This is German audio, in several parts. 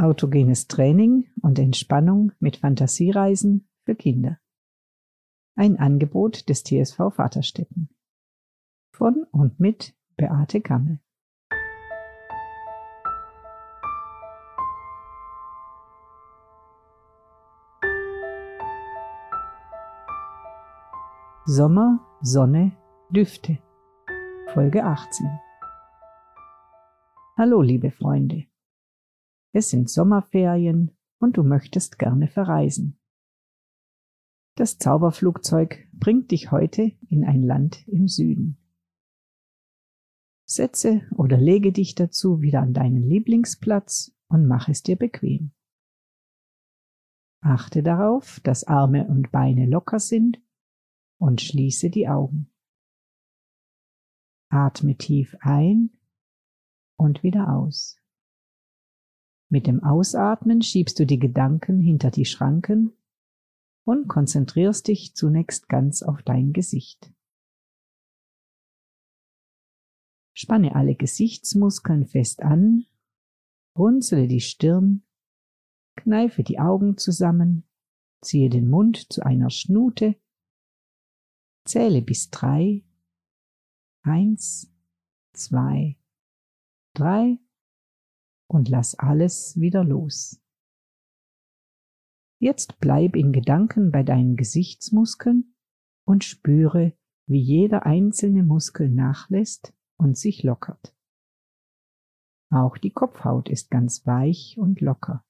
Autogenes Training und Entspannung mit Fantasiereisen für Kinder. Ein Angebot des TSV Vaterstetten. Von und mit Beate Gammel. Sommer, Sonne, Düfte. Folge 18. Hallo, liebe Freunde. Es sind Sommerferien und du möchtest gerne verreisen. Das Zauberflugzeug bringt dich heute in ein Land im Süden. Setze oder lege dich dazu wieder an deinen Lieblingsplatz und mach es dir bequem. Achte darauf, dass Arme und Beine locker sind und schließe die Augen. Atme tief ein und wieder aus. Mit dem Ausatmen schiebst du die Gedanken hinter die Schranken und konzentrierst dich zunächst ganz auf dein Gesicht. Spanne alle Gesichtsmuskeln fest an, runzele die Stirn, kneife die Augen zusammen, ziehe den Mund zu einer Schnute, zähle bis drei, eins, zwei, drei und lass alles wieder los. Jetzt bleib in Gedanken bei deinen Gesichtsmuskeln und spüre, wie jeder einzelne Muskel nachlässt und sich lockert. Auch die Kopfhaut ist ganz weich und locker.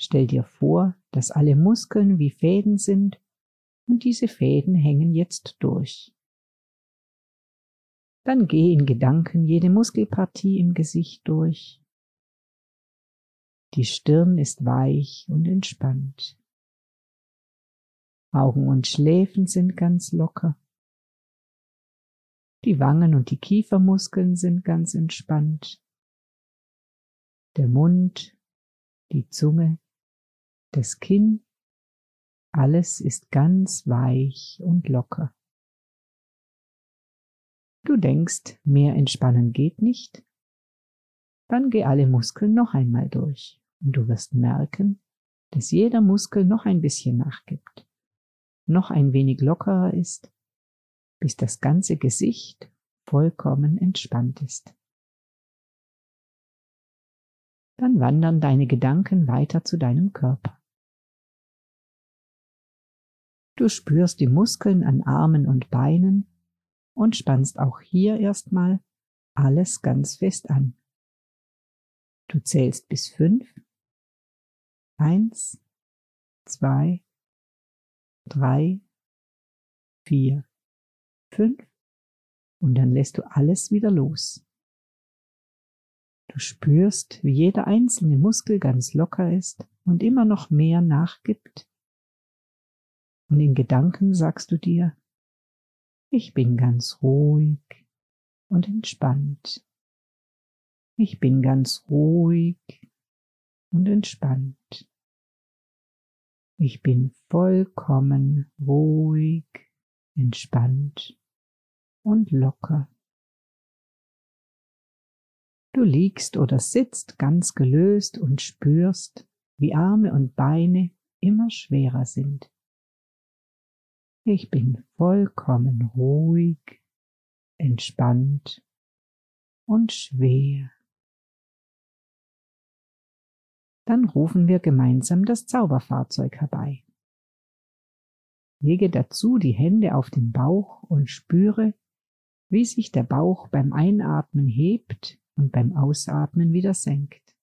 Stell dir vor, dass alle Muskeln wie Fäden sind und diese Fäden hängen jetzt durch. Dann geh in Gedanken jede Muskelpartie im Gesicht durch. Die Stirn ist weich und entspannt. Augen und Schläfen sind ganz locker. Die Wangen und die Kiefermuskeln sind ganz entspannt. Der Mund, die Zunge, das Kinn, alles ist ganz weich und locker. Du denkst, mehr entspannen geht nicht? Dann geh alle Muskeln noch einmal durch und du wirst merken, dass jeder Muskel noch ein bisschen nachgibt, noch ein wenig lockerer ist, bis das ganze Gesicht vollkommen entspannt ist. Dann wandern deine Gedanken weiter zu deinem Körper. Du spürst die Muskeln an Armen und Beinen und spannst auch hier erstmal alles ganz fest an. Du zählst bis fünf. Eins, zwei, drei, vier, fünf und dann lässt du alles wieder los. Du spürst, wie jeder einzelne Muskel ganz locker ist und immer noch mehr nachgibt. Und in Gedanken sagst du dir, ich bin ganz ruhig und entspannt. Ich bin ganz ruhig und entspannt. Ich bin vollkommen ruhig, entspannt und locker. Du liegst oder sitzt ganz gelöst und spürst, wie Arme und Beine immer schwerer sind. Ich bin vollkommen ruhig, entspannt und schwer. Dann rufen wir gemeinsam das Zauberfahrzeug herbei. Lege dazu die Hände auf den Bauch und spüre, wie sich der Bauch beim Einatmen hebt und beim Ausatmen wieder senkt.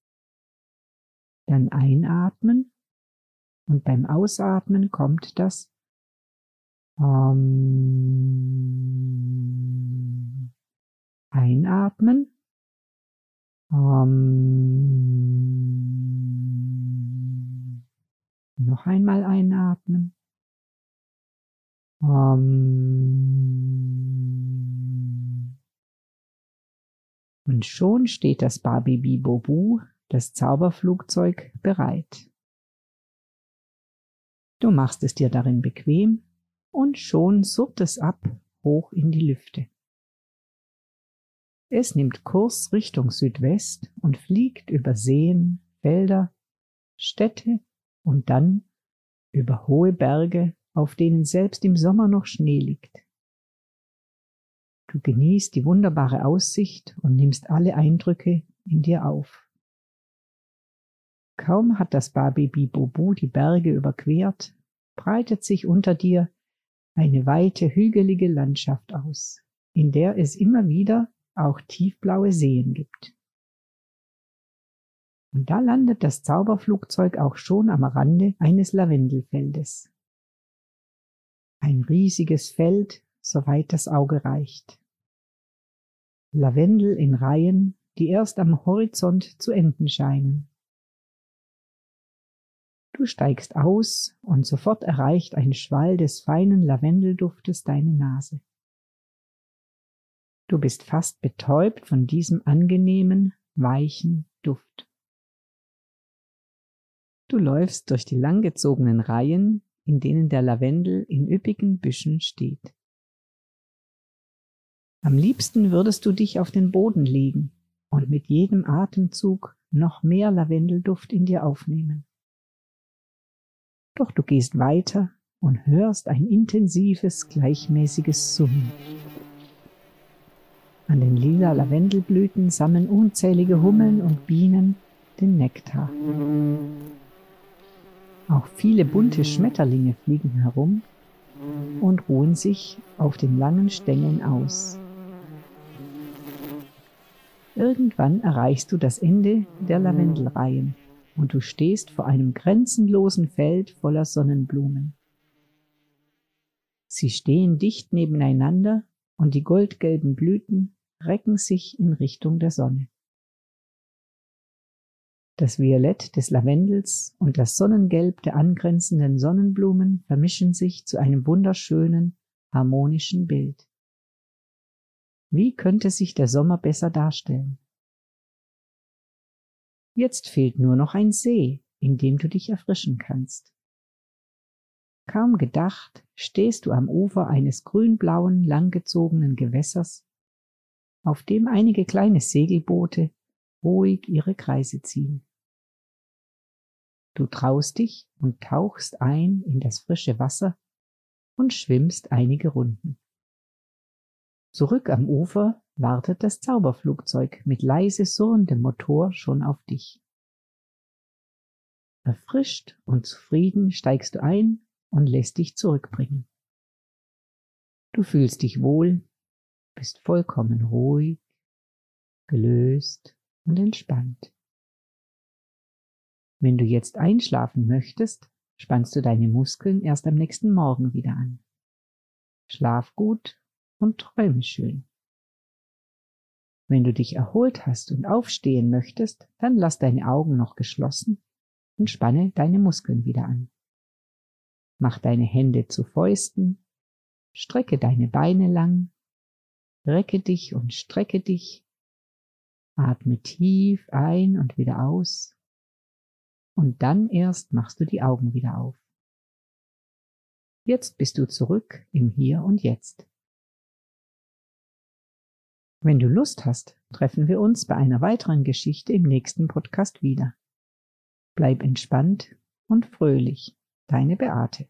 Dann einatmen und beim Ausatmen kommt das ähm, einatmen. Ähm, noch einmal einatmen. Ähm, und schon steht das Babi Bobu, das Zauberflugzeug, bereit. Du machst es dir darin bequem und schon surrt es ab hoch in die Lüfte. Es nimmt Kurs Richtung Südwest und fliegt über Seen, Felder, Städte und dann über hohe Berge, auf denen selbst im Sommer noch Schnee liegt. Du genießt die wunderbare Aussicht und nimmst alle Eindrücke in dir auf. Kaum hat das Baby Bobu die Berge überquert, breitet sich unter dir eine weite hügelige Landschaft aus, in der es immer wieder auch tiefblaue Seen gibt. Und da landet das Zauberflugzeug auch schon am Rande eines Lavendelfeldes. Ein riesiges Feld, soweit das Auge reicht. Lavendel in Reihen, die erst am Horizont zu enden scheinen. Du steigst aus und sofort erreicht ein Schwall des feinen Lavendelduftes deine Nase. Du bist fast betäubt von diesem angenehmen, weichen Duft. Du läufst durch die langgezogenen Reihen, in denen der Lavendel in üppigen Büschen steht. Am liebsten würdest du dich auf den Boden legen und mit jedem Atemzug noch mehr Lavendelduft in dir aufnehmen. Doch du gehst weiter und hörst ein intensives, gleichmäßiges Summen. An den lila Lavendelblüten sammeln unzählige Hummeln und Bienen den Nektar. Auch viele bunte Schmetterlinge fliegen herum und ruhen sich auf den langen Stängeln aus. Irgendwann erreichst du das Ende der Lavendelreihen und du stehst vor einem grenzenlosen Feld voller Sonnenblumen. Sie stehen dicht nebeneinander und die goldgelben Blüten recken sich in Richtung der Sonne. Das Violett des Lavendels und das Sonnengelb der angrenzenden Sonnenblumen vermischen sich zu einem wunderschönen, harmonischen Bild. Wie könnte sich der Sommer besser darstellen? Jetzt fehlt nur noch ein See, in dem du dich erfrischen kannst. Kaum gedacht, stehst du am Ufer eines grünblauen, langgezogenen Gewässers auf dem einige kleine Segelboote ruhig ihre Kreise ziehen. Du traust dich und tauchst ein in das frische Wasser und schwimmst einige Runden. Zurück am Ufer wartet das Zauberflugzeug mit leise surrendem Motor schon auf dich. Erfrischt und zufrieden steigst du ein und lässt dich zurückbringen. Du fühlst dich wohl bist vollkommen ruhig, gelöst und entspannt. Wenn du jetzt einschlafen möchtest, spannst du deine Muskeln erst am nächsten Morgen wieder an. Schlaf gut und träume schön. Wenn du dich erholt hast und aufstehen möchtest, dann lass deine Augen noch geschlossen und spanne deine Muskeln wieder an. Mach deine Hände zu Fäusten, strecke deine Beine lang Recke dich und strecke dich. Atme tief ein und wieder aus. Und dann erst machst du die Augen wieder auf. Jetzt bist du zurück im Hier und Jetzt. Wenn du Lust hast, treffen wir uns bei einer weiteren Geschichte im nächsten Podcast wieder. Bleib entspannt und fröhlich. Deine Beate.